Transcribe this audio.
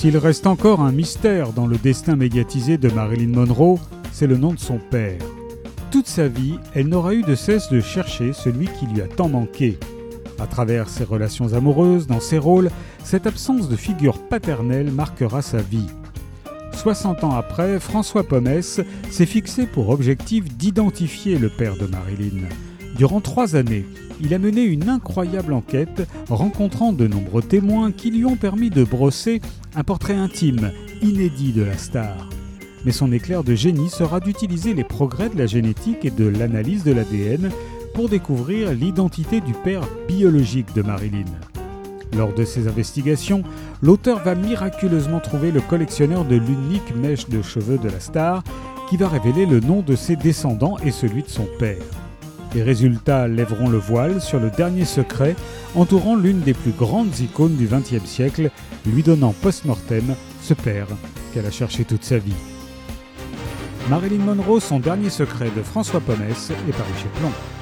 S'il reste encore un mystère dans le destin médiatisé de Marilyn Monroe, c'est le nom de son père. Toute sa vie, elle n'aura eu de cesse de chercher celui qui lui a tant manqué. À travers ses relations amoureuses, dans ses rôles, cette absence de figure paternelle marquera sa vie. 60 ans après, François Pomès s'est fixé pour objectif d'identifier le père de Marilyn. Durant trois années, il a mené une incroyable enquête, rencontrant de nombreux témoins qui lui ont permis de brosser un portrait intime, inédit de la star. Mais son éclair de génie sera d'utiliser les progrès de la génétique et de l'analyse de l'ADN pour découvrir l'identité du père biologique de Marilyn. Lors de ses investigations, l'auteur va miraculeusement trouver le collectionneur de l'unique mèche de cheveux de la star qui va révéler le nom de ses descendants et celui de son père. Les résultats lèveront le voile sur le dernier secret entourant l'une des plus grandes icônes du XXe siècle, lui donnant post-mortem ce père qu'elle a cherché toute sa vie. Marilyn Monroe, son dernier secret de François Pomès est paru chez.